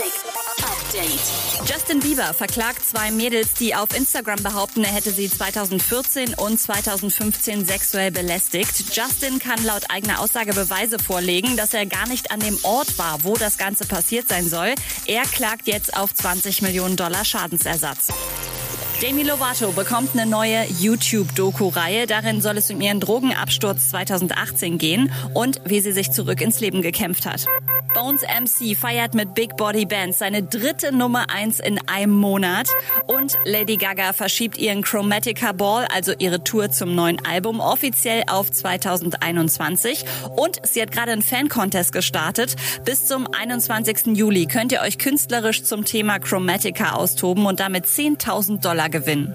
Update. Justin Bieber verklagt zwei Mädels, die auf Instagram behaupten, er hätte sie 2014 und 2015 sexuell belästigt. Justin kann laut eigener Aussage Beweise vorlegen, dass er gar nicht an dem Ort war, wo das Ganze passiert sein soll. Er klagt jetzt auf 20 Millionen Dollar Schadensersatz. Demi Lovato bekommt eine neue YouTube-Doku-Reihe. Darin soll es um ihren Drogenabsturz 2018 gehen und wie sie sich zurück ins Leben gekämpft hat. Bones MC feiert mit Big Body Bands seine dritte Nummer eins in einem Monat. Und Lady Gaga verschiebt ihren Chromatica Ball, also ihre Tour zum neuen Album, offiziell auf 2021. Und sie hat gerade einen Fan-Contest gestartet. Bis zum 21. Juli könnt ihr euch künstlerisch zum Thema Chromatica austoben und damit 10.000 Dollar gewinnen.